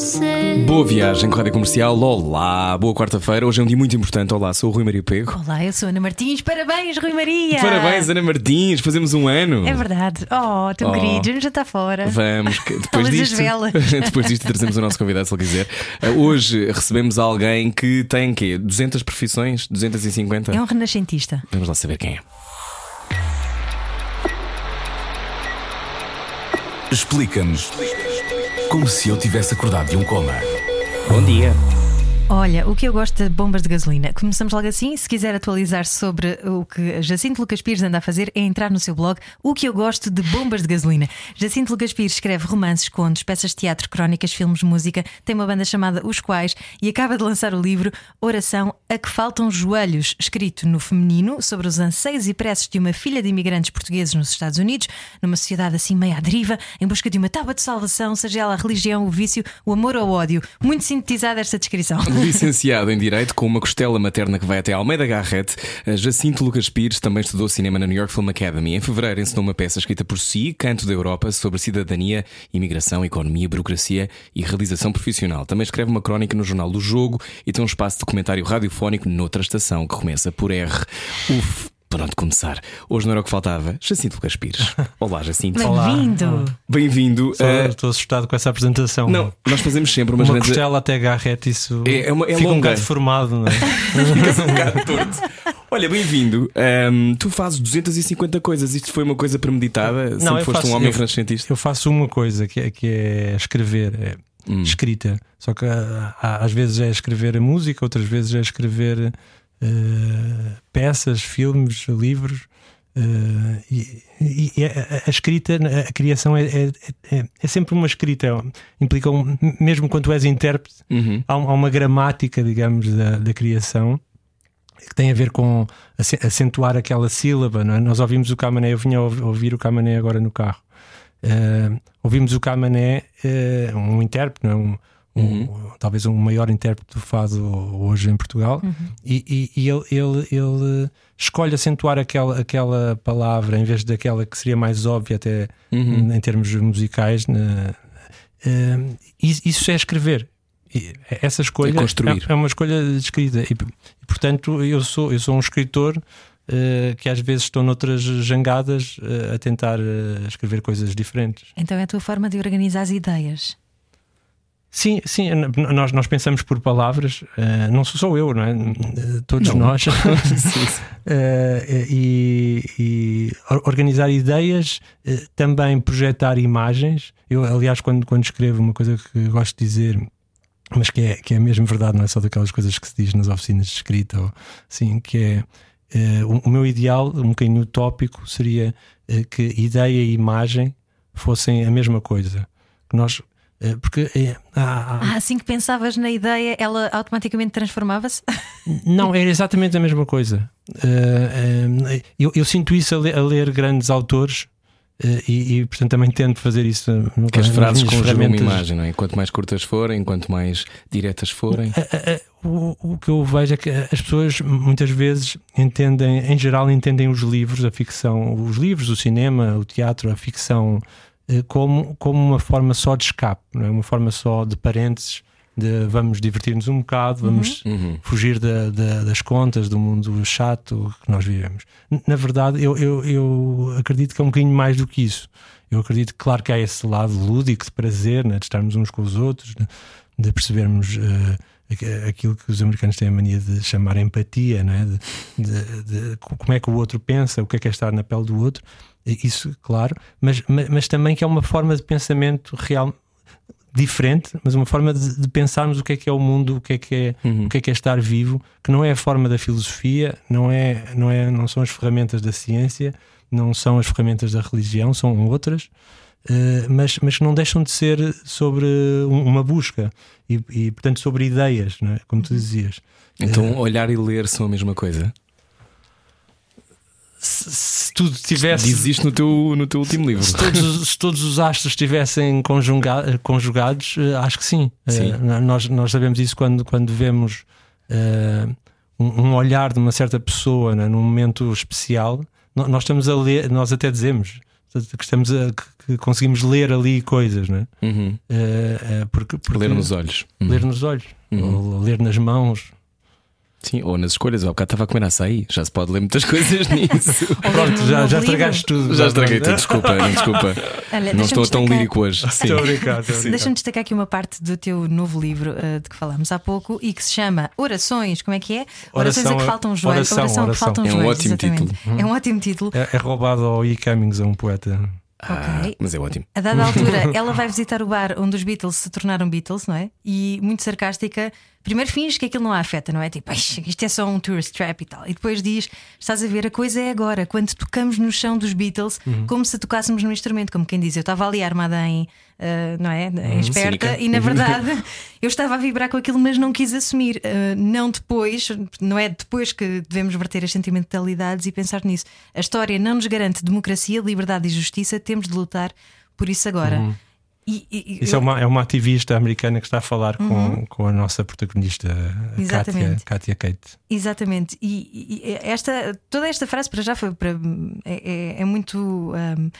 você. Boa viagem com a Rádio Comercial. Olá, boa quarta-feira. Hoje é um dia muito importante. Olá, sou o Rui Maria Pego. Olá, eu sou a Ana Martins. Parabéns, Rui Maria! Parabéns, Ana Martins. Fazemos um ano. É verdade. Oh, tão Oh. querido, já está fora. Vamos, depois disto, depois disto trazemos o nosso convidado se ele quiser. Uh, Hoje recebemos alguém que tem quê? 200 profissões? 250? É um renascentista. Vamos lá saber quem é. Explica-nos como se eu tivesse acordado de um coma. Bom dia. Olha, o que eu gosto de bombas de gasolina. Começamos logo assim. Se quiser atualizar sobre o que Jacinto Lucas Pires anda a fazer, é entrar no seu blog O que eu gosto de bombas de gasolina. Jacinto Lucas Pires escreve romances, contos, peças de teatro, crónicas, filmes, música. Tem uma banda chamada Os Quais e acaba de lançar o livro Oração a que faltam joelhos, escrito no feminino sobre os anseios e preces de uma filha de imigrantes portugueses nos Estados Unidos, numa sociedade assim meio à deriva, em busca de uma tábua de salvação, seja ela a religião, o vício, o amor ou o ódio. Muito sintetizada esta descrição. Licenciado em Direito, com uma costela materna que vai até Almeida Garrett, Jacinto Lucas Pires também estudou cinema na New York Film Academy. Em fevereiro ensinou uma peça escrita por si, Canto da Europa, sobre cidadania, imigração, economia, burocracia e realização profissional. Também escreve uma crónica no Jornal do Jogo e tem um espaço de documentário radiofónico noutra estação que começa por R. Uf. Pronto, começar. Hoje não era o que faltava. Jacinto Lucas Pires. Olá, Jacinto. Bem-vindo! Bem-vindo. Uh, Estou assustado com essa apresentação. não, nós fazemos sempre umas uma grandes. costela até garrete, isso É- é uma- é fica um longa. bocado deformado, não é? Ficas um bocado torto. Olha, bem-vindo. Ahm, tu fazes 250 coisas. Isto foi uma coisa premeditada? Sempre eu foste faço- um homem eu- renascentista? Eu faço uma coisa que é, que é escrever, é Hum. escrita. Só que ah, ah, às vezes é escrever a música, outras vezes é escrever eh, peças, filmes, livros. eh, e, e- a, a escrita, a criação é, é, é- é sempre uma escrita, implica, um, mesmo quando tu és intérprete, Uhum. há, há uma gramática, digamos, da, da criação que tem a ver com ace- acentuar aquela sílaba. Não é? Nós ouvimos o Camané, eu vinha ouvir o Camané agora no carro. Eh, ouvimos o Camané, eh, um intérprete, não é? um, um- talvez um maior intérprete do fado hoje em Portugal, e, e- e ele, ele- ele escolhe acentuar aquela, aquela palavra em vez daquela que seria mais óbvia, até Uhum. em termos musicais. na- eh, isso isso é escrever. E Essa escolha É construir. é, é uma escolha de escrita. E, e, portanto, eu sou, eu sou um escritor eh, que às vezes estou noutras jangadas eh, a tentar eh, escrever coisas diferentes. Então é a tua forma de organizar as ideias. Sim, sim, nós, nós pensamos por palavras, eh, não sou só eu, não é? Todos Não. nós. Eh, e, e or- organizar ideias, eh, também projetar imagens. Eu, aliás, quando, quando escrevo, uma coisa que gosto de dizer, mas que é, que é mesmo verdade, não é só daquelas coisas que se diz nas oficinas de escrita, ou, assim, que é. o, meu ideal, um bocadinho utópico, seria que ideia e imagem fossem a mesma coisa. Que nós. Eh, porque eh, há- há- Ah, assim que pensavas na ideia, ela automaticamente transformava-se? não, era exatamente a mesma coisa. Uh, eu, eu sinto isso a, le- a ler grandes autores uh, e, e, portanto, também tento fazer isso. no- Que as frases conjugam uma imagem, não é? Quanto mais curtas forem, quanto mais diretas forem. Uh, uh, O, o que eu vejo é que as pessoas muitas vezes entendem, em geral, entendem os livros, a ficção, os livros, o cinema, o teatro, a ficção, eh, como, como uma forma só de escape, não é? uma forma só de parênteses, de vamos divertir-nos um bocado, vamos Uhum. fugir da- da- das contas do mundo chato que nós vivemos. Na verdade, eu, eu, eu acredito que é um bocadinho mais do que isso. Eu acredito, claro, que há esse lado lúdico de prazer, né, de estarmos uns com os outros, de, de percebermos eh, aqu- aquilo que os americanos têm a mania de chamar empatia, né, de, de- de co- como é que o outro pensa, o que é que é estar na pele do outro. Isso, claro, mas, ma- mas também que é uma forma de pensamento real diferente, mas uma forma de, de pensarmos o que é que é o mundo, o que é que é, o que é que é estar vivo, que não é a forma da filosofia, não é, não é, não são as ferramentas da ciência, não são as ferramentas da religião, são outras, eh, mas, mas que não deixam de ser sobre um- uma busca e, e, portanto sobre ideias, é? como tu dizias. Então, olhar e ler são a mesma coisa. Se, se tudo tivesse. Diz isto no teu, no teu último livro. Se todos, se todos os astros estivessem conjuga- conjugados, eh, acho que sim. Sim. Eh, nós, nós sabemos isso quando, quando vemos eh, um, olhar de uma certa pessoa né, num momento especial. Nós estamos a ler, nós até dizemos que, estamos a, que- conseguimos ler ali coisas, né? Uhum. Eh, eh, porque, porque- Ler nos olhos. Uhum. ler nos olhos, Uhum. ou ler nas mãos. Sim, ou nas escolhas. Ao bocado estava a comer açaí. Já se pode ler muitas coisas nisso. Pronto, já, já estragaste tudo. Já estraguei tudo, desculpa, não, desculpa. Olha, não estou tão lírico hoje. Sim. Estou. Deixa-me destacar aqui uma parte do teu novo livro eh, de que falámos há pouco e que se chama Orações. Como é que é? Orações Oração a que é- faltam joelhos. oração, que oração. faltam É um joelhos. ótimo exatamente. É um ótimo título. É, é roubado ao E. Cummings, a um poeta. Ah, Ok. mas é ótimo. A dada altura, ela vai visitar o bar onde os Beatles se tornaram Beatles, não é? E muito sarcástica, primeiro finge que aquilo não a afeta, não é? Tipo, "Ai, isto é só um tourist trap e tal. E depois diz: estás a ver, a coisa é agora, quando tocamos no chão dos Beatles, como se tocássemos num instrumento, como quem diz, eu estava ali armada em, ah, não é? Em esperta, cínica. e na verdade eu estava a vibrar com aquilo, mas não quis assumir. Ah, não depois, não é depois que devemos verter as sentimentalidades e pensar nisso. A história não nos garante democracia, liberdade e justiça, temos de lutar por isso agora. E- e- Isso é uma, é uma ativista americana que está a falar com, com a nossa protagonista, a Katia, Uhum. Katia Kate. Exatamente. E, e esta, toda esta frase para já foi para, é, é- é muito hum,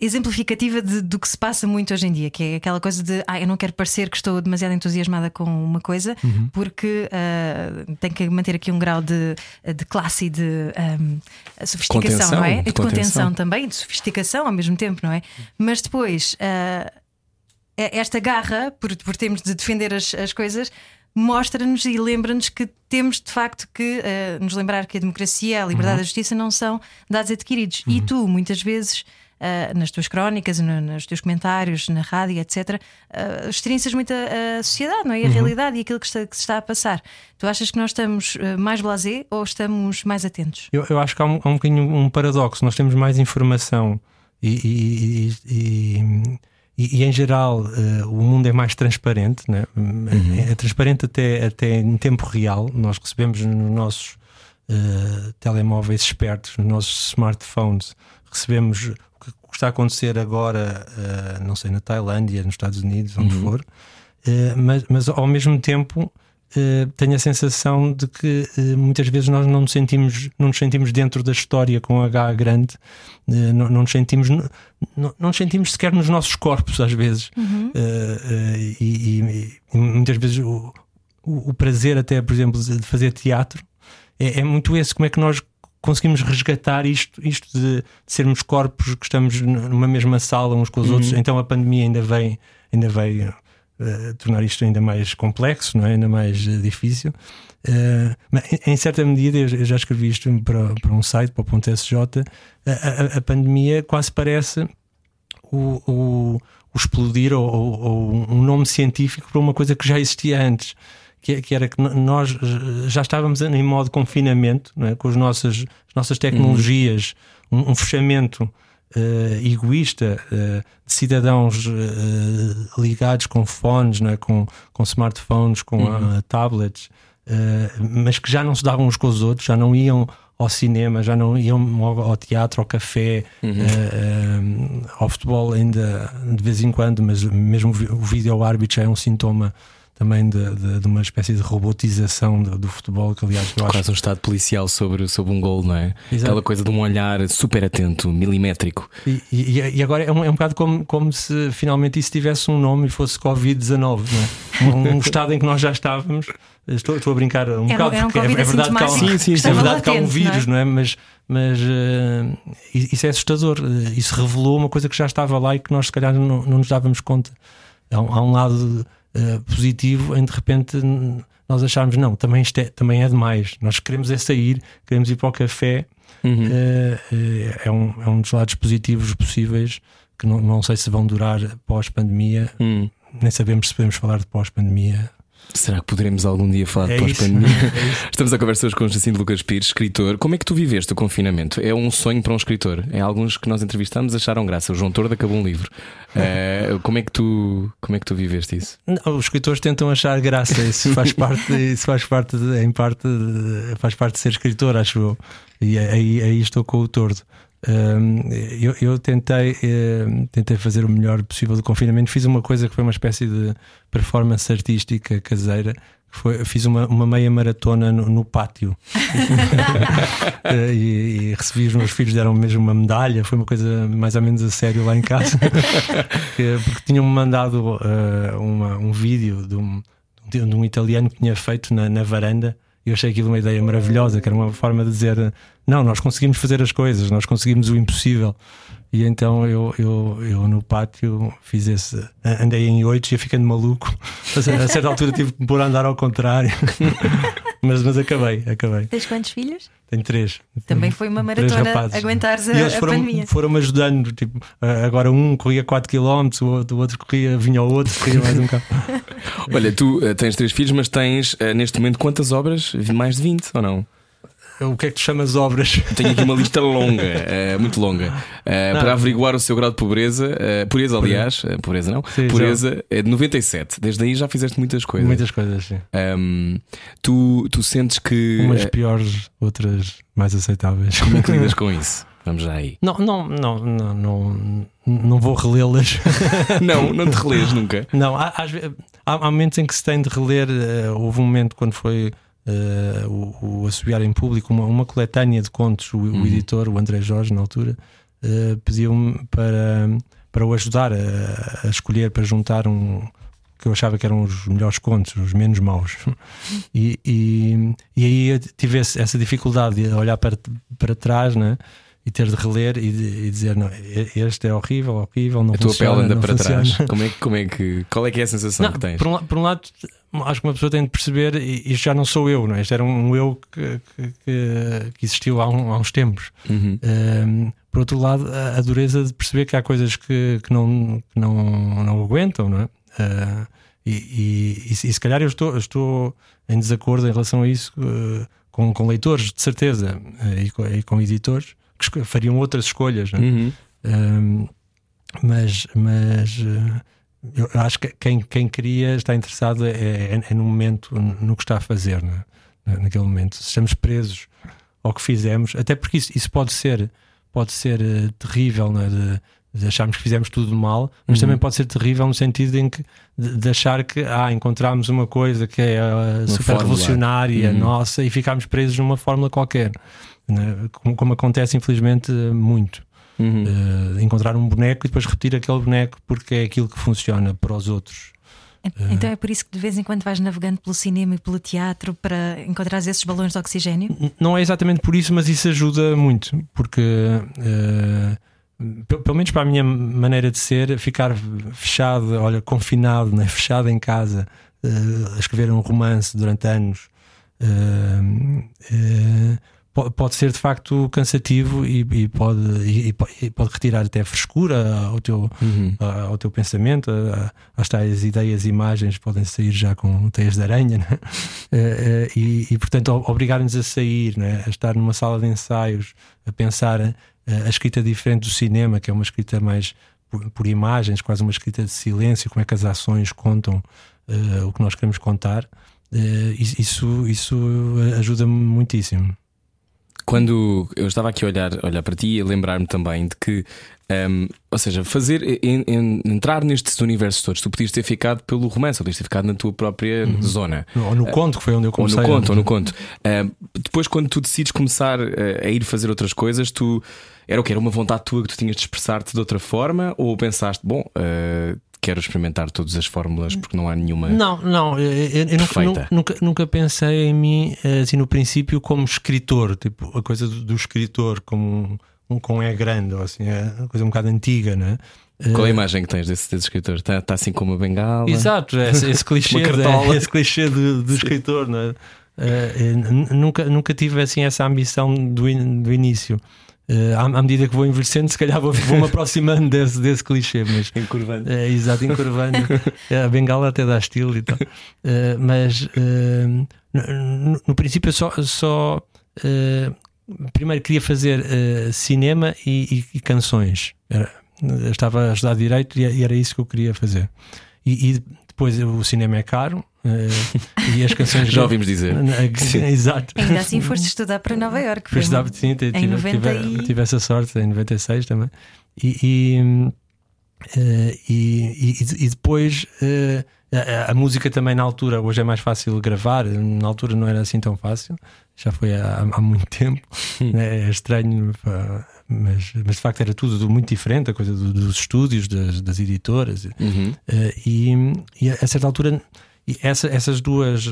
exemplificativa de- do que se passa muito hoje em dia, que é aquela coisa de ah, eu não quero parecer que estou demasiado entusiasmada com uma coisa, Uhum. porque ah, tenho que manter aqui um grau de, de classe e de hum, sofisticação, Contenção, não é? De de contenção contenção. também, de sofisticação ao mesmo tempo, não é? Mas depois. é- esta garra, por, por termos de defender as, as coisas, mostra-nos e lembra-nos que temos de facto que eh, nos lembrar que a democracia, a liberdade e a justiça não são dados adquiridos. E tu, muitas vezes. eh, nas tuas crónicas, no- nos teus comentários, na rádio, etc., uh, experiencias muito a, a sociedade, não é? E a realidade e aquilo que, está- que se está a passar. Tu achas que nós estamos eh, mais blasé ou estamos mais atentos? Eu, eu acho que há um, há um bocadinho um paradoxo. Nós temos mais informação e, e- e- e- e- e, em geral eh, o mundo é mais transparente, né? é, é transparente até, até em tempo real. Nós recebemos nos nossos eh, telemóveis espertos, nos nossos smartphones, recebemos o que está a acontecer agora, eh, não sei, na Tailândia, nos Estados Unidos, onde for, Eh, mas, mas ao mesmo tempo eh, tenho a sensação de que eh, muitas vezes nós não nos sentimos, não nos sentimos dentro da história com H grande, eh, não, não nos sentimos, não, não nos sentimos sequer nos nossos corpos, às vezes. Eh, e, e- e muitas vezes o, o, o prazer, até, por exemplo, de fazer teatro é, é muito esse. Como é que nós conseguimos resgatar isto, isto de, de sermos corpos que estamos numa mesma sala uns com os outros? Então a pandemia ainda vem, ainda veio eh, tornar isto ainda mais complexo, não é? ainda mais eh, difícil. Eh, mas em- certa medida, eu já escrevi isto para, para um site, para o ponto .sj, a, a- a pandemia quase parece o, o- o explodir ou, ou- um nome científico para uma coisa que já existia antes. Que, que era que nós já estávamos em modo confinamento, não é? com as nossas, as nossas tecnologias, um, um fechamento eh, egoísta eh, de cidadãos eh, ligados com fones, não é? com, com smartphones, com ah, tablets, mas que já não se davam uns com os outros, já não iam ao cinema, já não iam ao, teatro, ao café, eh, ao futebol ainda de vez em quando, mas mesmo o vídeo árbitro já é um sintoma também de, de- de uma espécie de robotização do, do futebol, que aliás eu acho Quase um estado policial sobre, sobre um gol, não é? Exato. Aquela coisa de um olhar super atento, milimétrico. E, e- e agora é um, é um bocado como, como se finalmente isso tivesse um nome e fosse Covid-19, não é? Um, um estado em que nós já estávamos. Estou, estou a brincar um Era- bocado, era um porque é, é verdade que há, um- Sim, sim, é verdade que há um vírus, não é? não é? Mas, mas eh, isso é assustador. Eh, Isso revelou uma coisa que já estava lá e que nós, se calhar, não, não nos dávamos conta. Há um, há um lado eh, positivo em de repente nós acharmos, não, também, isto é, também é demais. Nós queremos é sair, queremos ir para o café. Uhum. Eh, é, um, é um dos lados positivos possíveis que não, não sei se vão durar pós-pandemia. Hum. Nem sabemos se podemos falar de pós-pandemia. Será que poderemos algum dia falar É pós-pandemia? isso. Estamos a conversar hoje com o Jacinto Lucas Pires, escritor. Como é que tu viveste o confinamento? É um sonho para um escritor. É alguns que nós entrevistamos acharam graça. O João Tordo acabou um livro. Eh, como, é que tu, como é que tu viveste isso? Não, os escritores tentam achar graça, isso faz parte, isso faz parte, de- em parte, de- faz parte de ser escritor, acho eu. E aí, aí estou com o tordo. Eu, eu tentei, tentei fazer o melhor possível do confinamento. Fiz uma coisa que foi uma espécie de performance artística caseira. Foi, fiz uma, uma meia maratona no, no pátio Eh, e, e recebi os meus filhos, deram mesmo uma medalha. Foi uma coisa mais ou menos a sério lá em casa, Que- porque tinham-me mandado eh, uma- um vídeo de um, de um- de um italiano que tinha feito na, na varanda. Eu achei aquilo uma ideia maravilhosa, que era uma forma de dizer: não, nós conseguimos fazer as coisas, nós conseguimos o impossível. E então eu, eu, eu no pátio fiz esse. Andei em oito e ia ficando maluco. A certa altura tive que pôr a andar ao contrário. mas, mas acabei, acabei. Tens quantos filhos? Tenho três. Também foi uma maratona aguentares a, E eles a foram, pandemia. foram-me ajudando. Tipo, agora um corria 4 km, o outro, o outro corria, vinha ao outro, corria mais um bocado. Olha, tu eh, tens três filhos, mas tens eh, neste momento quantas obras? Mais de 20 ou não? O que é que tu chamas obras? Tenho aqui uma lista longa, eh, muito longa, eh, Não. para averiguar o seu grau de pobreza. eh, pureza, aliás, eh, pureza não, Sim, pureza é de 97. Desde aí já fizeste muitas coisas. Muitas coisas, sim. Ahm, tu, tu sentes que. Umas eh, piores, outras mais aceitáveis. como é que lidas com isso? Vamos já aí. Não, não, não, não, não, não vou relê-las. Não, não te relês nunca. Não, há, há, há momentos em que se tem de reler. eh, houve um momento quando foi eh, o, o Assobiar em Público, uma, uma coletânea de contos. O, o editor, o André Jorge, na altura, eh, pediu-me para, para o ajudar a, a escolher, para juntar um. que eu achava que eram os melhores contos, os menos maus. E, e, e aí eu tive essa dificuldade de olhar para, para trás, né? E ter de reler e, de- e dizer: não, este é horrível, horrível, não A tua funciona, pele anda para funciona. trás. Como é, que- como é que. Qual é que é a sensação Não, que tens? por, um, por um lado, acho que uma pessoa tem de perceber, isto já não sou eu, não é? Isto era um eu que, que- que- existiu há, um- há uns tempos. Uhum. Um, por outro lado, a, a dureza de perceber que há coisas que, que, não, que não, não aguentam, não é? Uh, e, e, se e se calhar eu estou, eu estou em desacordo em relação a isso uh, com, com leitores, de certeza, uh, e, com, e com editores que fariam outras escolhas, não é? Uhum. Um, mas mas uh, eu acho que quem, quem queria está interessado é, é, é no momento, no que está a fazer, não é? Na- naquele momento. Se estamos presos ao que fizemos, até porque isso, isso pode ser, pode ser uh, terrível, não é? de, de acharmos que fizemos tudo mal, mas Uhum. também pode ser terrível no sentido em que de, de achar que ah, encontramos uma coisa que é uh, super fórmula. revolucionária, Uhum. nossa, e ficámos presos numa fórmula qualquer. Né? Como, como acontece, infelizmente, muito. Uhum. Uh, encontrar um boneco e depois repetir aquele boneco porque é aquilo que funciona para os outros. Então é por isso que de vez em quando vais navegando pelo cinema e pelo teatro para encontrar esses balões de oxigênio? Não é exatamente por isso, mas isso ajuda muito, porque uh, pe- pelo menos para a minha maneira de ser, ficar fechado, olha, confinado, né? fechado em casa, uh, a escrever um romance durante anos. uh, uh, Pode ser de facto cansativo e, e pode, e, e po- pode retirar até frescura ao teu, Uhum. a- ao teu pensamento, às tais ideias e imagens podem sair já com teias de aranha, né? Eh, eh, e, e, portanto obrigar-nos a sair, né? a estar numa sala de ensaios, a pensar eh, a escrita diferente do cinema, que é uma escrita mais por, por imagens, quase uma escrita de silêncio, como é que as ações contam eh, o que nós queremos contar. Isso, isso, isso ajuda-me muitíssimo. Quando eu estava aqui a olhar, olhar para ti e a lembrar-me também de que, hum, ou seja, fazer en- en- entrar nestes universos todos, tu podias ter ficado pelo romance, ou podias ter ficado na tua própria zona. Ou no conto, que foi onde eu Ou comecei. no conto, ou no conto. Hum, depois, quando tu decides começar eh, a ir fazer outras coisas, tu era o que? Era uma vontade tua que tu tinhas de expressar-te de outra forma? Ou pensaste, bom, eh, quero experimentar todas as fórmulas porque não há nenhuma. Não, não, eu, eu- nunca, nunca, nunca pensei em mim eh, assim no princípio como escritor, tipo a coisa do, do escritor como um, um com é grande, ou assim, é uma coisa um bocado antiga, né? Qual é a Eh, imagem que tens desse, desse escritor? Está tá assim com uma bengala? Exato, é esse, esse clichê, é, esse clichê do, do escritor, né? Eh, eh, n- nunca, nunca tive assim essa ambição do, in- do início. Uh, à, à, medida que vou envelhecendo, se calhar vou, vou me aproximando desse, desse clichê, mas encurvando. É, exato, encurvando. a bengala até dá estilo e tal. Uh, mas no, no, princípio eu só, só primeiro queria fazer cinema e, e, e canções. Era, estava a estudar direito e era isso que eu queria fazer. E, e depois o cinema é caro, Uh, e as canções já ouvimos dizer. Exato. Ainda assim foste estudar para Nova York. Fui estudar, sim, tive, em 90 tive, e... tive essa sorte em 96 também. E, e, uh, e, e, depois uh, a, a, música também na altura, hoje é mais fácil gravar, na altura não era assim tão fácil, já foi há, há muito tempo. Né, é estranho. Mas, mas de facto era tudo muito diferente, a coisa dos estúdios, das, das editoras, uhum. e, e a certa altura essa, essas duas.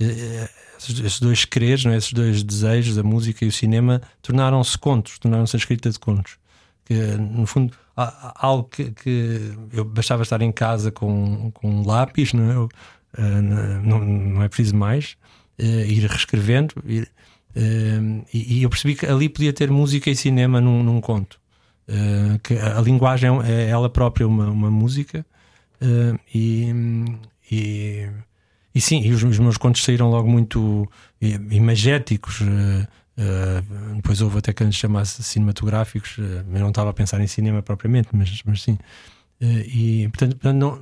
Eh, eh, esses dois quereres, é? esses dois desejos, a música e o cinema, tornaram-se contos, tornaram-se a escrita de contos. Que, no fundo, algo que, que, eu bastava estar em casa com, com um lápis, não é? Eu, uh, não, não, é preciso mais, uh, ir reescrevendo. Ir, uh, e, e, eu percebi que ali podia ter música e cinema num, num conto. que a, a, linguagem é ela própria uma, uma música e, e, e sim, e os, os, meus contos saíram logo muito imagéticos. Uh, uh, depois houve até que antes chamasse cinematográficos. Uh, eu não estava a pensar em cinema propriamente, mas, mas sim. e portanto, não,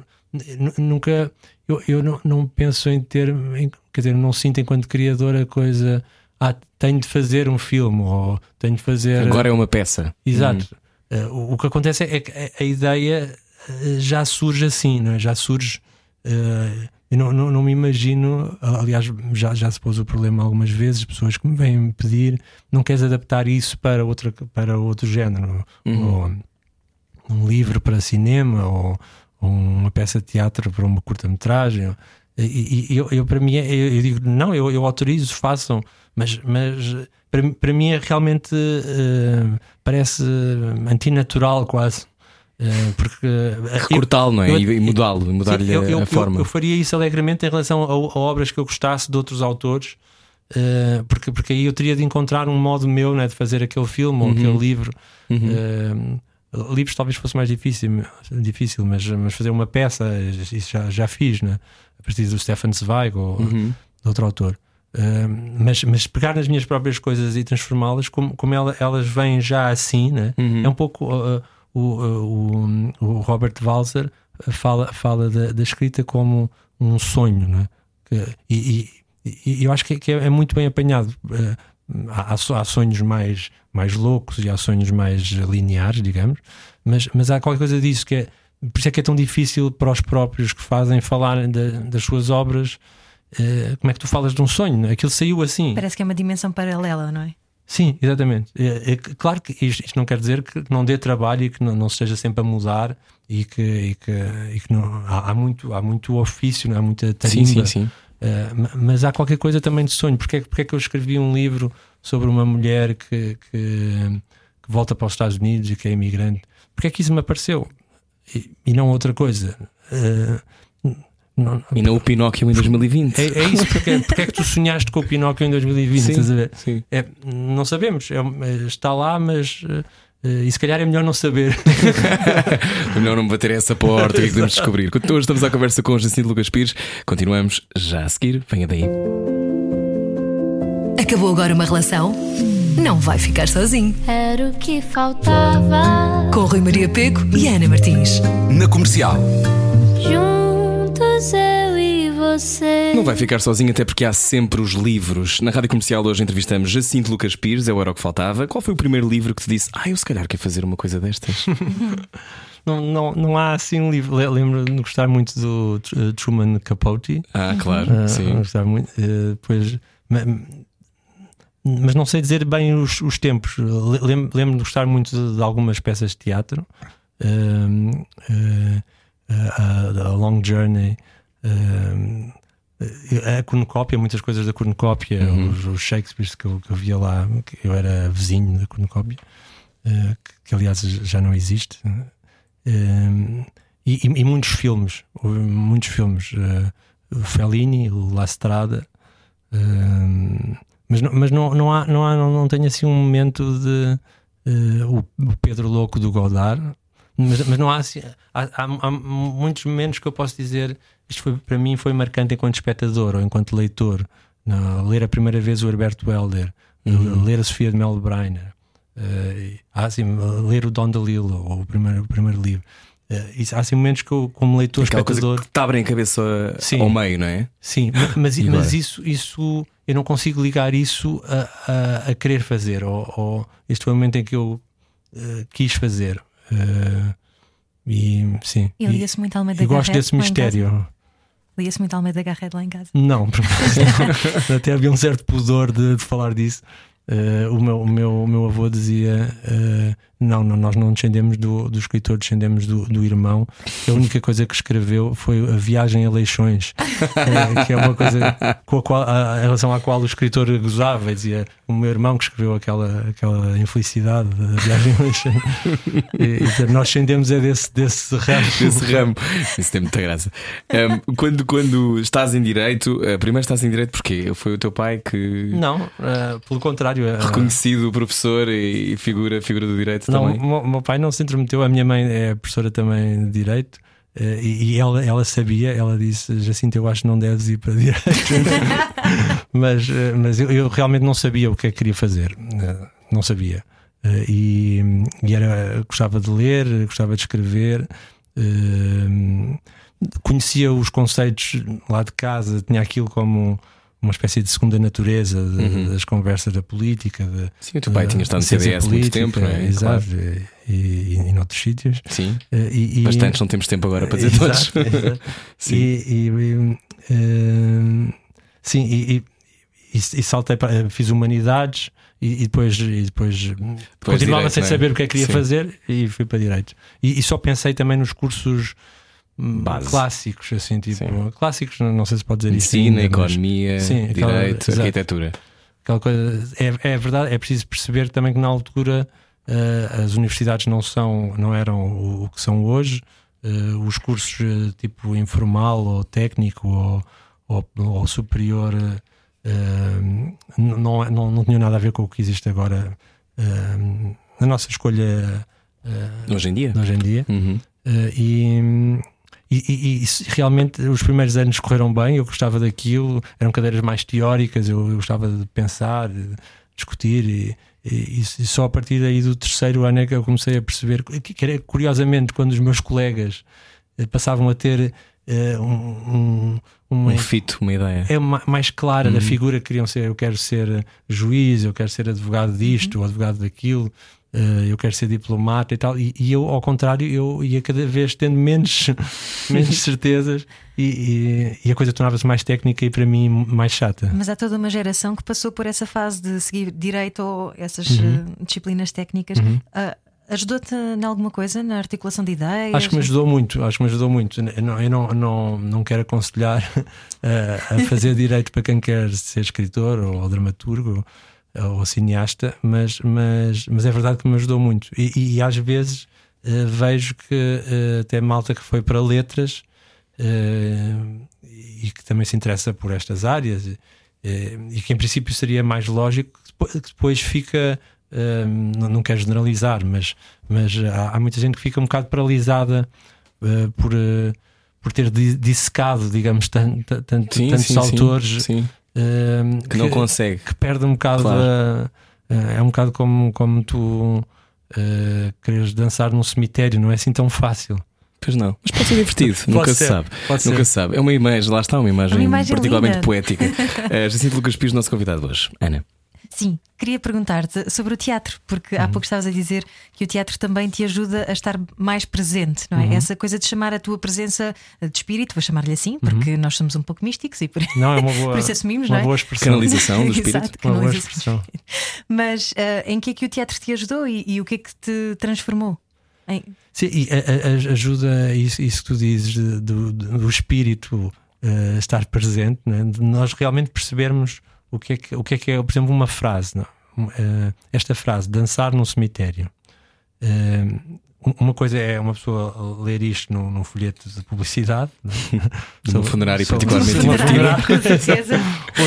nunca. Eu, eu não, não penso em ter. Em, quer dizer, não sinto enquanto criador a coisa. Ah, tenho de fazer um filme ou tenho de fazer. Agora é uma peça. Exato. Hum. o, o que acontece é que a, a ideia já surge assim, não é? já surge Uh, eu não, não, não, me imagino, aliás, já, já se pôs o problema algumas vezes, pessoas que me vêm pedir, não queres adaptar isso para, outra, para outro género, uhum. ou um livro para cinema, ou, ou, uma peça de teatro para uma curta-metragem. E, e eu, eu, para mim, é, eu, eu digo, não, eu, eu autorizo, façam, mas, mas para, para mim é realmente uh, parece antinatural quase. Eh, porque recortá-lo, não é? E mudá-lo, mudar-lhe a forma. Eu, faria isso alegremente em relação a, a, obras que eu gostasse de outros autores, uh, porque, porque aí eu teria de encontrar um modo meu né, de fazer aquele filme ou uhum. aquele livro. Uhum. Uh, livros talvez fosse mais difícil, difícil mas, mas fazer uma peça, isso já, já fiz, né? a partir do Stefan Zweig ou uhum. de outro autor. Uh, mas, mas pegar nas minhas próprias coisas e transformá-las como, como ela, elas vêm já assim, né? Uhum. é um pouco uh, o, o, o Robert Walser fala, fala da, da, escrita como um sonho, né? e, e, e, eu acho que, que, é muito bem apanhado. Eh, há, há, sonhos mais, mais loucos e há sonhos mais lineares, digamos, mas, mas há qualquer coisa disso que é. Por isso é que é tão difícil para os próprios que fazem falar das suas obras. Uh, como é que tu falas de um sonho? Aquilo saiu assim. Parece que é uma dimensão paralela, não é? Sim, exatamente. É, é, claro que isto, isto, não quer dizer que não dê trabalho e que não, não esteja sempre a mudar e que, e que, e que não, há, há, muito, há muito ofício, não há muita tarimba. Sim, sim, sim. Uh, mas há qualquer coisa também de sonho. Porque, porque é que eu escrevi um livro sobre uma mulher que, que, que volta para os Estados Unidos e que é imigrante? Porque é que isso me apareceu? E, e não outra coisa. Uh, não, e não o Pinóquio em 2020. É, é isso, porque, porque é que tu sonhaste com o Pinóquio em 2020? Sim. É, não sabemos, é, é está lá, mas. Uh, e se calhar é melhor não saber. melhor não bater essa porta e podemos descobrir. Hoje estamos à conversa com o Jacinto Lucas Pires. Continuamos já a seguir. Venha daí. Acabou agora uma relação? Não vai ficar sozinho. Era o que faltava. Com Rui Maria Peco e Ana Martins. Na comercial. Juntos eu e você. Não vai ficar sozinho, até porque há sempre os livros. Na rádio comercial hoje entrevistamos Jacinto Lucas Pires, é o Era o que Faltava. Qual foi o primeiro livro que te disse, ah, eu se calhar quero fazer uma coisa destas? não, não, não há assim um livro. Lembro de gostar muito do uh, Truman Capote. Ah, claro, uh, sim. Gostar muito. Uh, depois. Mas não sei dizer bem os, os tempos. Lembro, lembro de gostar muito de, de algumas peças de teatro. Uh, a, a Long Journey, a cornucópia, muitas coisas da cornucópia, uhum. os, os Shakespeare que eu, que eu, via lá, que eu era vizinho da cornucópia, uh, que, que, aliás já não existe. Uh, e, e, muitos filmes, muitos filmes. Uh, o Fellini, o La Strada. mas não, mas não, não, há, não, há, não, não tenho assim um momento de o, o, Pedro Louco do Godard, mas, mas não há, assim, há, há, há, muitos momentos que eu posso dizer isto foi, para mim foi marcante enquanto espectador ou enquanto leitor. Não, ler a primeira vez o Herberto Helder, uhum. ler a Sofia de Mel Breiner, uh, assim, ler o Don DeLillo, ou o primeiro, o primeiro livro. Uh, há assim momentos que eu, como leitor, Aquela espectador. Coisa que te abrem a cabeça sim, ao meio, não é? Sim, mas, mas isso, isso eu não consigo ligar isso a, a, a querer fazer. Ou, ou, este foi o momento em que eu uh, quis fazer. Uh, e sim. E lia-se muito Almeida Eu gosto desse mistério. Lia-se muito Almeida Garrett lá em casa? Não, até havia um certo pudor de, de falar disso. Uh, o, meu, o, meu, o meu avô dizia: uh, não, não, nós não descendemos do, do escritor, descendemos do, do irmão. A única coisa que escreveu foi a Viagem a Leixões, é, que é uma coisa com a qual, a, em relação à qual o escritor gozava e dizia: O meu irmão que escreveu aquela, aquela infelicidade da Viagem a Leixões. e, e, nós descendemos é desse, desse ramo. Desse ramo. Isso tem muita graça. Um, quando, quando estás em direito, primeiro estás em direito porque foi o teu pai que. Não, pelo contrário. Uh, Reconhecido professor e figura, figura do direito não, também. O meu pai não se intrometeu, a minha mãe é professora também de Direito. Uh, e, ela, ela sabia, ela disse: Jacinto, eu acho que não deves ir para direito. mas uh, mas eu, eu, realmente não sabia o que é que queria fazer, uh, não sabia. e, e era, gostava de ler, gostava de escrever, conhecia os conceitos lá de casa, tinha aquilo como uma espécie de segunda natureza de, uhum. das conversas da política. De, Sim, o teu pai tinha estado no CBS muito tempo, não é? Exato, claro. e, e, e noutros sítios. Sim, uh, e, e, bastantes, não temos tempo agora para dizer exato, todos. Exato. sim, e, uh, sim, e, e, saltei para, fiz humanidades. E, depois, e depois, depois continuava direito, sem é? saber o que é que queria sim. fazer e fui para direito. E, só pensei também nos cursos Base. clássicos, assim, tipo, Sim. clássicos, não sei se pode dizer isso. Ensino, economia, Sim, aquela, direito, exato. arquitetura. Aquela coisa, é, é verdade, é preciso perceber também que na altura uh, as universidades não são, não eram o, o que são hoje. Uh, os cursos uh, tipo informal ou técnico ou, ou, ou superior não, não, não tinham nada a ver com o que existe agora na nossa escolha hoje em dia. Hoje em dia. Uhum. e e, e, e, realmente os primeiros anos correram bem, eu gostava daquilo, eram cadeiras mais teóricas, eu, eu gostava de pensar, de discutir, e, e, só a partir daí do terceiro ano é que eu comecei a perceber que, que curiosamente, quando os meus colegas eh, passavam a ter uh, um, um, um fito, uma ideia é mais clara uhum. da figura que queriam ser. Eu quero ser juiz, eu quero ser advogado disto, uhum. advogado daquilo. Uh, eu quero ser diplomata e tal, e, e, eu, ao contrário, eu ia cada vez tendo menos, menos certezas e, e, e, a coisa tornava-se mais técnica e para mim mais chata. Mas há toda uma geração que passou por essa fase de seguir direito ou essas uhum. uh, disciplinas técnicas. Uhum. Uh, Ajudou-te em alguma coisa na articulação de ideias? Acho que me ajudou muito, acho que me ajudou muito. Eu não, eu não, não, não quero aconselhar a fazer direito para quem quer ser escritor ou dramaturgo ou cineasta, mas, mas, mas é verdade que me ajudou muito. E, e às vezes uh, vejo que uh, até malta que foi para letras uh, e que também se interessa por estas áreas, e que em princípio seria mais lógico, que depois fica. Não, não, quero generalizar, mas, mas há, há, muita gente que fica um bocado paralisada por, por ter dissecado, digamos, tanto, tanto, sim, tantos sim, autores sim, que, que, não consegue. Que perde um bocado claro. uh, é um bocado como, como tu uh, queres dançar num cemitério, não é assim tão fácil. Pois não, mas pode ser divertido, nunca se sabe. Nunca se sabe. É uma imagem, lá está, uma imagem, uma imagem particularmente linda. poética. uh, Jacinto Lucas Pires, nosso convidado hoje. Ana. Sim, queria perguntar-te sobre o teatro, porque uhum. há pouco estavas a dizer que o teatro também te ajuda a estar mais presente, não é? Uhum. Essa coisa de chamar a tua presença de espírito, vou chamar-lhe assim, porque uhum. nós somos um pouco místicos e por, não, é uma boa, por isso assumimos, uma não é? Boa expressão. Canalização do espírito. Exato, uma boa expressão. Mas uh, em que é que o teatro te ajudou e, e o que é que te transformou? Em... Sim, e a, a, ajuda isso, isso que tu dizes do, do espírito uh, estar presente, é? de nós realmente percebermos o que é que, o que, é, que é, por exemplo, uma frase. Não? Uh, esta frase, dançar num cemitério. Uh, uma coisa é uma pessoa ler isto num, num folheto de publicidade, de um funerário particularmente divertido.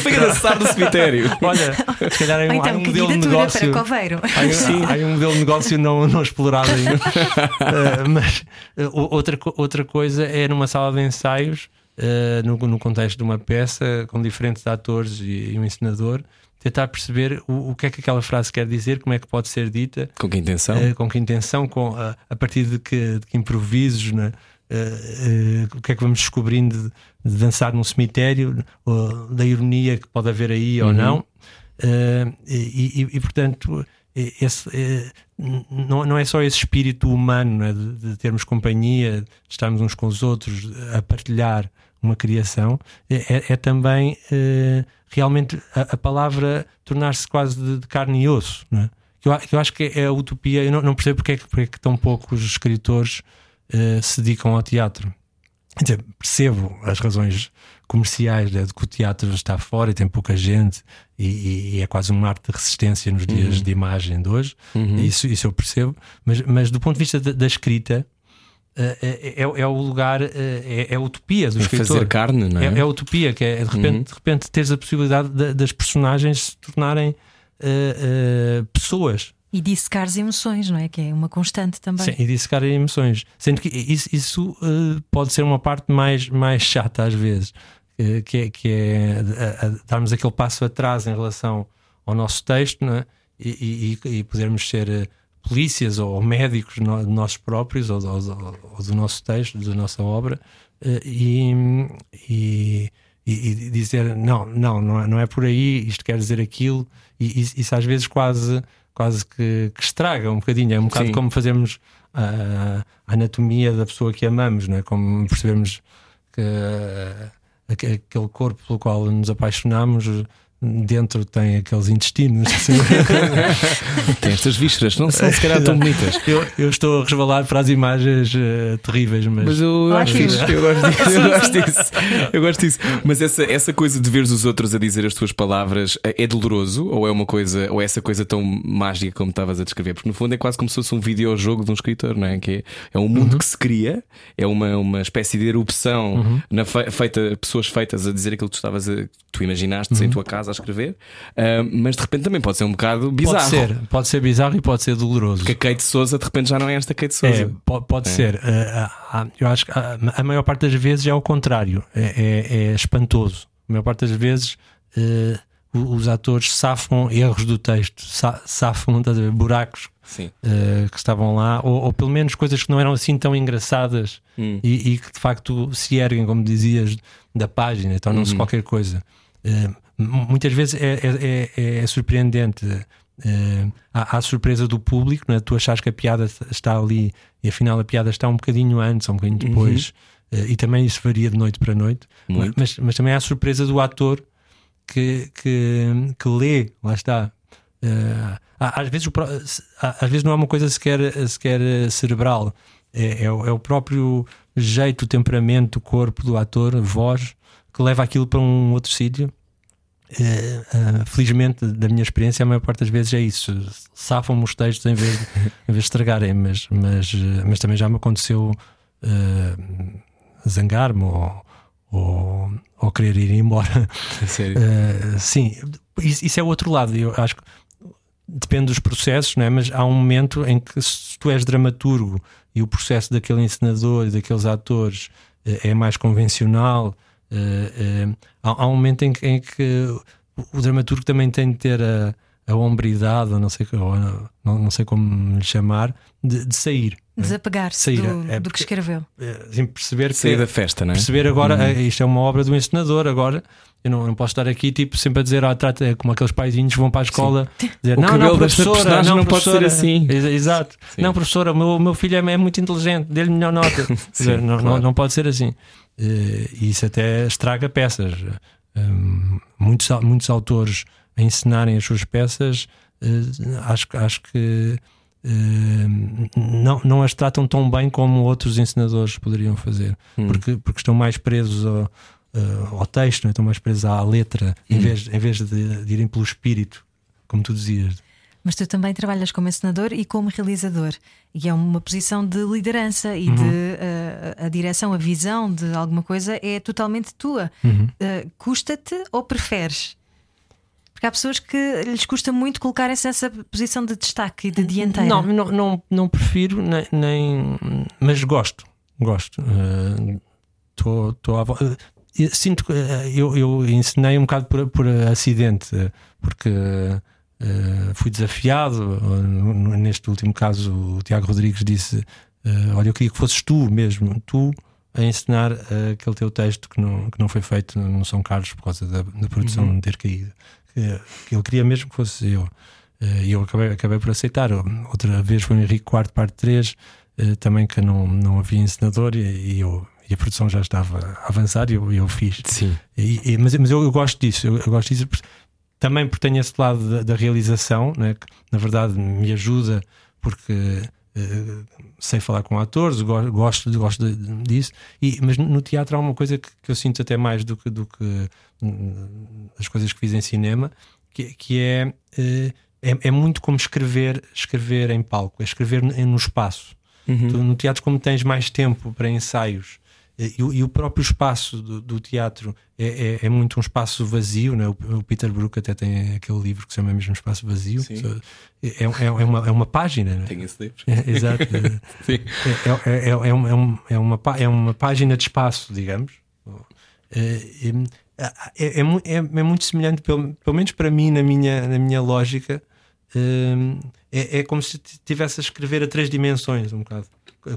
Fica a acessar do cemitério. Olha, se calhar é um, então, há um modelo de negócio. Há, sim, há um modelo de negócio não, não explorado ainda. uh, mas uh, outra, outra coisa é numa sala de ensaios, uh, no, no contexto de uma peça, com diferentes atores e, e um ensinador tentar perceber o, o, que é que aquela frase quer dizer, como é que pode ser dita, com que intenção, uh, com que intenção, com, uh, a partir de que, de que improvisos, né? uh, o que é que vamos descobrindo de, de dançar num cemitério, da ironia que pode haver aí uhum. ou não, e, e, e, portanto. Esse, não, não é só esse espírito humano né? de, de termos companhia, de estarmos uns com os outros, a partilhar uma criação, é, é também realmente a, a palavra tornar-se quase de, de, carne e osso. Não é? que, eu, que eu acho que é a utopia. Eu não, não percebo porque é, que, porque é que tão poucos escritores uh, se dedicam ao teatro. Dizer, percebo as razões comerciais né, de que o teatro está fora e tem pouca gente e, e é quase uma arte de resistência nos dias uhum. de imagem de hoje. Uhum. Isso, isso eu percebo. Mas, mas do ponto de vista da, da escrita, é, é, é, o lugar, é, é a utopia do é escritor. Fazer carne, não é? É, é a utopia, que é de repente, uhum. de repente teres a possibilidade de, das personagens se tornarem uh, uh, pessoas. E dissecar emoções, não é? Que é uma constante também. Sim, e dissecar emoções. Sendo que isso, isso uh, pode ser uma parte mais, mais chata às vezes, que é, que é a, a darmos aquele passo atrás em relação ao nosso texto não é? e, e, e podermos ser polícias ou médicos no, nossos próprios ou, ou, ou, do nosso texto, da nossa obra eh, e, e, e, dizer não, não, não é, não é por aí, isto quer dizer aquilo, e isso às vezes quase, quase que, que estraga um bocadinho. É um bocado Sim. como fazermos a, a, anatomia da pessoa que amamos, não é? como percebemos que aquele corpo pelo qual nos apaixonamos dentro tem aqueles intestinos. tem estas vísceras, não são se calhar tão bonitas. Eu, eu estou a resvalar para as imagens uh, terríveis, mas, mas eu, eu, acho isso, eu gosto disso. Eu gosto disso. Eu gosto disso. Mas essa, essa coisa de veres os outros a dizer as tuas palavras eh, é doloroso? Ou é uma coisa, ou é essa coisa tão mágica como estavas a descrever? Porque no fundo é quase como se fosse um videojogo de um escritor, não é? Que é, é um mundo uhum. que se cria, é uma, uma espécie de erupção uhum. na feita, pessoas feitas a dizer aquilo que tu estavas a, tu imaginaste uhum. em tua casa escrever, uh, mas de repente também pode ser um bocado bizarro. Pode ser, pode ser bizarro e pode ser doloroso. Porque a Kate Souza de repente já não é esta Kate Souza. É, pode, pode é. ser. Uh, eu acho que a, maior parte das vezes é ao contrário, é, é, é espantoso. A maior parte das vezes. Os atores safam erros do texto, safam buracos uh, que estavam lá, ou, ou, pelo menos coisas que não eram assim tão engraçadas hum. e, e, que de facto se erguem, como dizias, da página, tornam-se uhum. qualquer coisa. Uh, muitas vezes é, é, é, é surpreendente. Uh, há, há, a surpresa do público, não é? tu achas que a piada está ali e afinal a piada está um bocadinho antes, um bocadinho depois, uhum. uh, e também isso varia de noite para noite, mas, mas também há a surpresa do ator que, que, que lê, lá está. Uh, às, vezes, às vezes não é uma coisa sequer, sequer cerebral, é, é, é o próprio jeito, o temperamento, o corpo do ator, a voz, que leva aquilo para um outro sítio Uh, uh, felizmente, da minha experiência, a maior parte das vezes é isso. Safam-me os textos em vez, de, em vez de estragarem, mas, mas, mas também já me aconteceu uh, zangar-me ou, ou, ou, querer ir embora. Sério? sim, isso, isso, é o outro lado. Eu acho que depende dos processos, não é? mas há um momento em que, se tu és dramaturgo e o processo daquele encenador e daqueles atores é mais convencional Uh, uh, há, há, um momento em que, em que, o dramaturgo também tem de ter a, a hombridade, ou não sei, ou não, não sei como lhe chamar, de, de sair. É? Desapegar-se do, é, do, que escreveu. É, assim, perceber sair que, da festa, não é? Perceber agora, uhum. isto é uma obra do encenador, agora eu não, não, posso estar aqui tipo, sempre a dizer, ah, trata, é como aqueles paizinhos que vão para a escola dizer, o não, não, professora, não, não pode ser assim. Exato. Sim. Não, professora, o meu, meu filho é, é muito inteligente, dê-lhe melhor nota. dizer, não, claro. não, não pode ser assim. Eh, e isso até estraga peças. Ehm, muitos, muitos autores a ensinarem as suas peças, eh, acho, acho que não, não as tratam tão bem como outros ensinadores poderiam fazer, hum. porque, porque estão mais presos ao, eh, ao texto, é? estão mais presos à letra, hum. em vez, em vez de, de irem pelo espírito, como tu dizias. Mas tu também trabalhas como encenador e como realizador. E é uma posição de liderança e Uhum. de uh, a direção, a visão de alguma coisa é totalmente tua. Uhum. Uh, Custa-te ou preferes? Porque há pessoas que lhes custa muito colocarem-se nessa posição de destaque e de dianteira. Não, não, não, não prefiro, nem, nem- mas gosto. Gosto. Estou à vo- eh, Sinto que eu, eu ensinei um bocado por, por acidente, porque eh, fui desafiado. eh, Neste último caso, o Tiago Rodrigues disse: eh, Olha, eu queria que fosses tu mesmo, tu a ensinar eh, aquele teu texto que não, que não foi feito no São Carlos por causa da, da produção não ter caído. Que, ele queria mesmo que fosse eu. E eu acabei, acabei por aceitar. Outra vez foi o Henrique IV, parte 3, eh, também que não, não havia encenador e, e eu, e a produção já estava a avançar e eu, eu fiz. Sim. E- e- mas, mas eu, eu gosto disso, eu, eu gosto disso também porque tenho esse lado da, da realização, né, que na verdade me ajuda porque eh, sei falar com atores, go- gosto, gosto de- disso, e, mas no teatro há uma coisa que, que eu sinto até mais do que, do que hum, as coisas que fiz em cinema, que, que é, eh, é, é muito como escrever, escrever em palco, é escrever no, no espaço. Tu, no teatro, como tens mais tempo para ensaios e, o- e o próprio espaço do, do teatro é, é- é muito um espaço vazio, né? o, Peter Brook até tem aquele livro que se chama mesmo Espaço Vazio. É, é, é uma, é uma página, né? Tenho esse livro. É, exato. É, é, é, é uma, é uma- é uma pá- uma página de espaço, digamos. É, é, é, mu- é- muito semelhante, pelo, pelo menos para mim, na minha, na minha lógica. É, é como se estivesse a escrever a três dimensões, um bocado.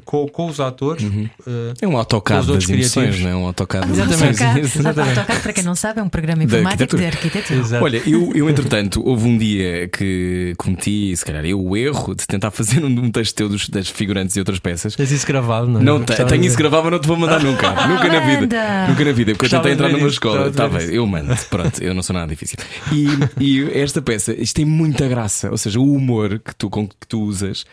Com, com os atores. eh, É um autocado Os das outros emoções, criativos. não é? Um autocado Ah, das Exatamente. emoções. AutoCAD, AutoCAD, para quem não sabe, é um programa informático de arquitetura. Exato. Olha, eu, eu entretanto, houve um dia que cometi, se calhar eu, o erro de tentar fazer um, um texto teu dos, das figurantes e outras peças. Tens isso gravado, não é? Não, te- tenho isso gravado, mas não te vou mandar nunca. Nunca na vida. Nunca na vida, porque eu tentei entrar numa isso, escola. Tá bem, eu mando. Pronto, eu não sou nada difícil. E, e esta peça, isto tem muita graça. Ou seja, o humor que tu, com que tu usas,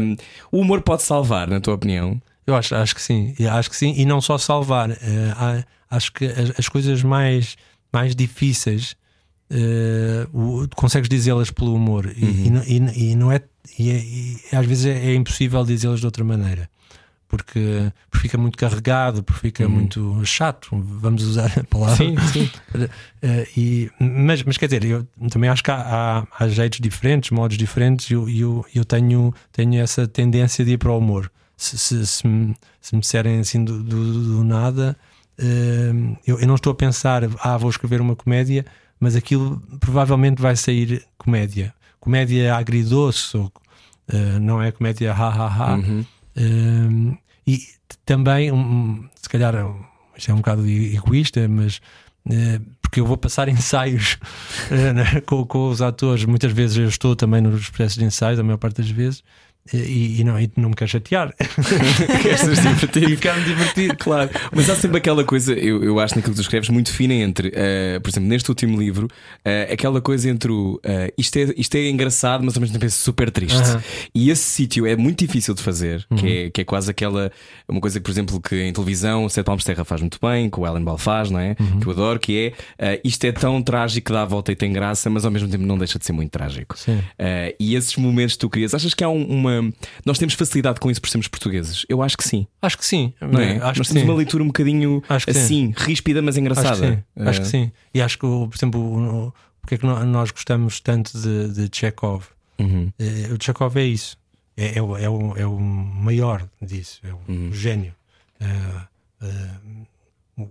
hum, o humor pode salvar, na tua opinião. Eu acho, acho que sim, e acho que sim, e não só salvar, há- acho que as, as coisas mais, mais difíceis eh, o- consegues dizê-las pelo humor e, e e- e não é e, é- e às vezes é, é impossível dizê-las de outra maneira. Porque, porque fica muito carregado, porque fica muito chato, vamos usar a palavra. Sim, sim. Eh, e, mas, mas quer dizer, eu também acho que há, há, há jeitos diferentes, modos diferentes, e eu, eu, eu tenho, tenho essa tendência de ir para o humor. Se, se, se, me, se me disserem assim do, do, do nada, eh, eu, eu não estou a pensar, ah, vou escrever uma comédia, mas aquilo provavelmente vai sair comédia. Comédia agridoce, ou, eh, não é comédia ha ha ha. Uhum. Um, e também, um, se calhar, isto é um bocado egoísta, mas eh, porque eu vou passar ensaios eh, né, com, com os atores, muitas vezes eu estou também nos processos de ensaios, a maior parte das vezes, e, e não, e não me quero chatear. Queres ser divertido? e quero-me divertir. Claro, mas há sempre aquela coisa, eu, eu acho naquilo que tu escreves, muito fina entre, eh, por exemplo, neste último livro, eh, aquela coisa entre o eh, isto, é, isto é engraçado, mas ao mesmo tempo é super triste. E esse sítio é muito difícil de fazer, que, Uhum. é, que é quase aquela uma coisa que, por exemplo, que em televisão o Sete Palmos de Terra faz muito bem, que o Ellen Ball faz, não é? Uhum. Que eu adoro, que é isto é tão trágico que dá a volta e tem graça, mas ao mesmo tempo não deixa de ser muito trágico. E esses momentos que tu crias, achas que há um- uma. Nós temos facilidade com isso por sermos portugueses? Eu acho que sim. Acho que sim. Não é? Acho Nós que temos sim. uma leitura um bocadinho que assim, ríspida, mas engraçada. Acho que sim. Acho que Eh, sim. E acho que, por exemplo, porque é que nó- nós gostamos tanto de, de Chekhov? uhum. Eh, o Chekhov é isso. É, é, o, é, o, é o maior disso. É o, Uhum. gênio. Eh, eh, o-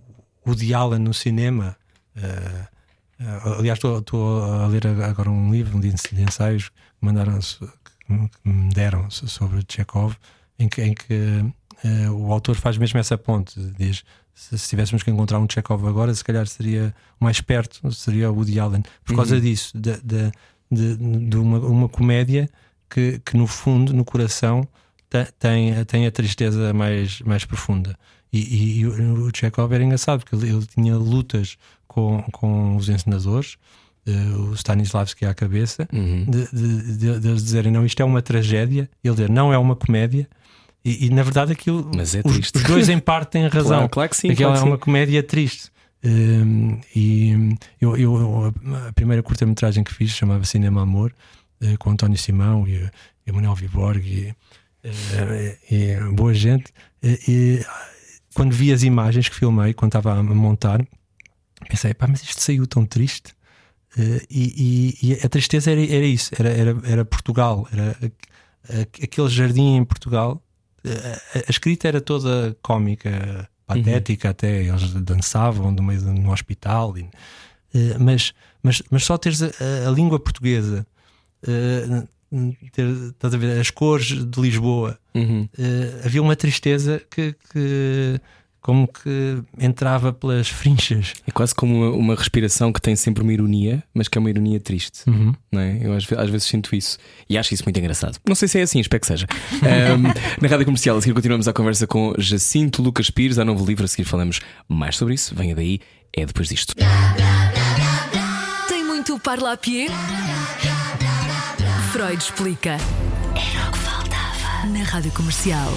Allen no cinema. aliás, estou- a ler agora um livro de ensaios que, mandaram, que me deram so- sobre Chekhov, em que, em que eh, o autor faz mesmo essa ponte. Diz: se, se tivéssemos que encontrar um Chekhov agora, se calhar seria o mais perto, seria o Woody Allen. Por causa disso, de, de, de, de uma, uma comédia que, que no fundo, no coração, te- tem, tem a tristeza mais, mais profunda. E, e- e o o Chekhov era engraçado porque ele, ele tinha lutas com, com os encenadores, eh, o Stanislavski à cabeça, Uhum. de, de, de- de eles dizerem não, isto é uma tragédia, ele dizer não é uma comédia. E, e, na verdade aquilo Mas é os, os dois em parte têm razão. Claro, claro que sim. Aquela claro é uma comédia triste. Um, e eu, eu- a primeira curta-metragem que fiz chamava Cinema Amor. uh, com António Simão e, e Manuel Viborg e, e, boa gente. e quando vi as imagens que filmei, quando estava a montar, pensei, pá, mas isto saiu tão triste. Uh, e, e, e, a tristeza era, era isso, era, era, era Portugal, era aquele jardim em Portugal. A, a, escrita era toda cómica, patética, uhum. até eles dançavam no meio de um hospital, e, uh, mas, mas, mas só teres a, a língua portuguesa, uh, ter, estás a ver, as cores de Lisboa, uhum. havia uma tristeza que, que como que entrava pelas frinchas. É quase como uma, uma, respiração que tem sempre uma ironia, mas que é uma ironia triste. Uhum. Não é? Eu às, às, vezes sinto isso e acho isso muito engraçado. Não sei se é assim, espero que seja. um, na rádio comercial, a seguir continuamos a conversa com Jacinto Lucas Pires, há novo livro, a seguir falamos mais sobre isso. Venha daí, é depois disto. Tem muito parlapier? Freud explica. Era o que faltava na rádio comercial.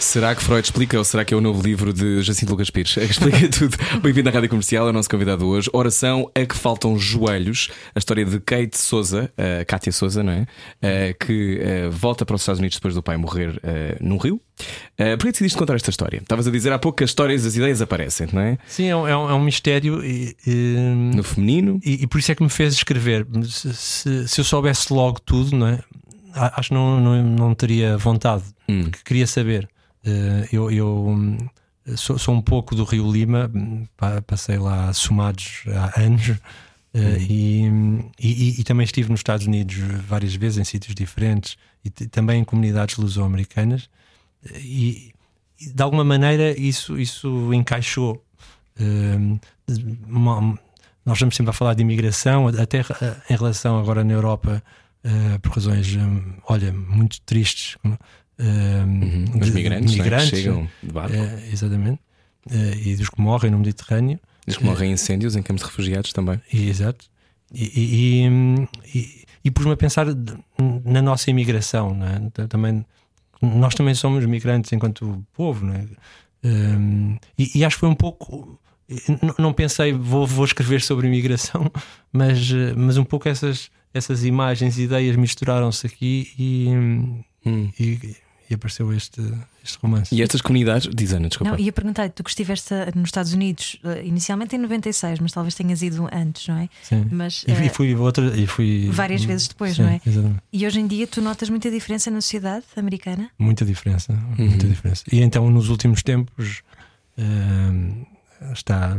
Será que Freud explica ou será que é o novo livro de Jacinto Lucas Pires? Explica tudo. Bem-vindo à Rádio Comercial, é o nosso convidado hoje. Oração a que faltam joelhos. A história de Kate Souza, uh, Kátia Souza, não é? Uh, que uh, volta para os Estados Unidos depois do pai morrer uh, num rio. Uh, Por que decidiste contar esta história? Estavas a dizer há pouco que as histórias, as ideias aparecem, não é? Sim, é um, é um é mistério. E, e, no feminino. E, e, por isso é que me fez escrever. Se, se, se eu soubesse logo tudo, não é? Acho que não, não, não teria vontade, hum. porque queria saber. Uh, eu, eu hum, sou, sou, um pouco do Rio Lima, passei lá somados há anos. Uh, e, e, e, também estive nos Estados Unidos várias vezes em sítios diferentes e também em comunidades luso-americanas e, e, de alguma maneira isso, isso encaixou. Uma, nós estamos sempre a falar de imigração, até em relação agora na Europa, uh, por razões, um, olha, muito tristes, uhum. de, Os migrantes, migrantes né, chegam de barco. Uh, exatamente. Uh, e dos que morrem no Mediterrâneo. Dos que morrem em incêndios em campos de refugiados também. E, exato. E, e, e, e pus-me a pensar na nossa imigração. Né? Também, nós também somos migrantes enquanto povo. Né? Um, e, acho que foi um pouco. Não pensei, vou, vou escrever sobre imigração, mas, mas um pouco essas, essas imagens e ideias misturaram-se aqui e, hum. e e apareceu este, este romance. E estas comunidades, diz Ana, desculpa. Não, ia perguntar, tu que estiveste nos Estados Unidos uh, inicialmente em 96, mas talvez tenhas ido antes, não é? Sim. Mas, e, uh, e fui outra e fui várias vezes depois, sim, não é? Exatamente. E hoje em dia tu notas muita diferença na sociedade americana? Muita diferença, uhum. muita diferença. E então nos últimos tempos uh, está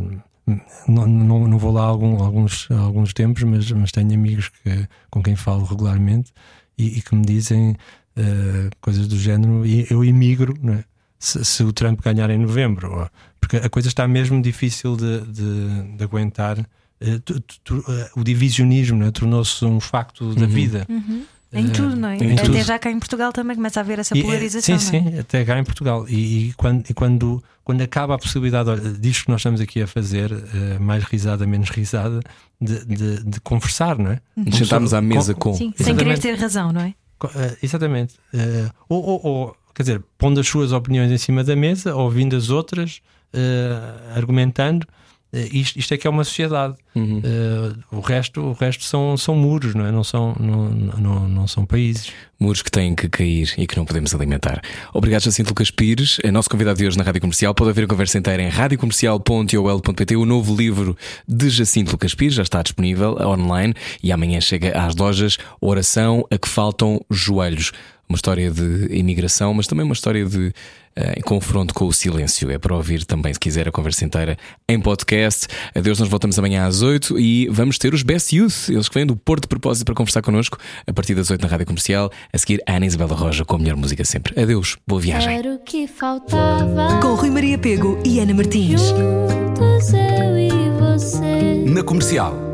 não, não, não, vou lá algum, alguns, alguns tempos, mas, mas tenho amigos que, com quem falo regularmente e, e que me dizem uh, coisas do género, e eu emigro é? se, se, o Trump ganhar em novembro, ou, porque a coisa está mesmo difícil de, de, de aguentar. Uh, tu, tu, uh, o divisionismo é? tornou-se um facto da uhum. vida. Uhum. Em tudo, não é? Até tudo. já cá em Portugal também começa a haver essa polarização. E, sim, é? sim, até cá em Portugal. E, e, quando, e quando, quando acaba a possibilidade, olha, disto que nós estamos aqui a fazer, uh, mais risada, menos risada, de, de, de conversar, não é? De sentarmos à mesa com. Sim, sem querer ter razão, não é? Uh, exatamente. Uh, ou, ou, ou, quer dizer, pondo as suas opiniões em cima da mesa, ouvindo as outras, uh, argumentando. Isto, isto, é que é uma sociedade. Uhum. o resto, o resto são, são muros, não, é? não, são, não, não, não são países. Muros que têm que cair e que não podemos alimentar. Obrigado, Jacinto Lucas Pires, é nosso convidado de hoje na Rádio Comercial. Pode haver a conversa inteira em radiocomercial.ol.pt. O novo livro de Jacinto Lucas Pires já está disponível online e amanhã chega às lojas Oração a que faltam joelhos uma história de imigração, mas também uma história de uh, em confronto com o silêncio. É para ouvir também, se quiser, a conversa inteira em podcast. Adeus, nós voltamos amanhã às 8 e vamos ter os Best Youth, eles que vêm do Porto de Propósito para conversar connosco a partir das 8 na Rádio Comercial. A seguir, Ana Isabela Roja com a melhor música sempre. Adeus, boa viagem. Era o que faltava. Com Rui Maria Pego e Ana Martins. Juntos eu e você. Na comercial.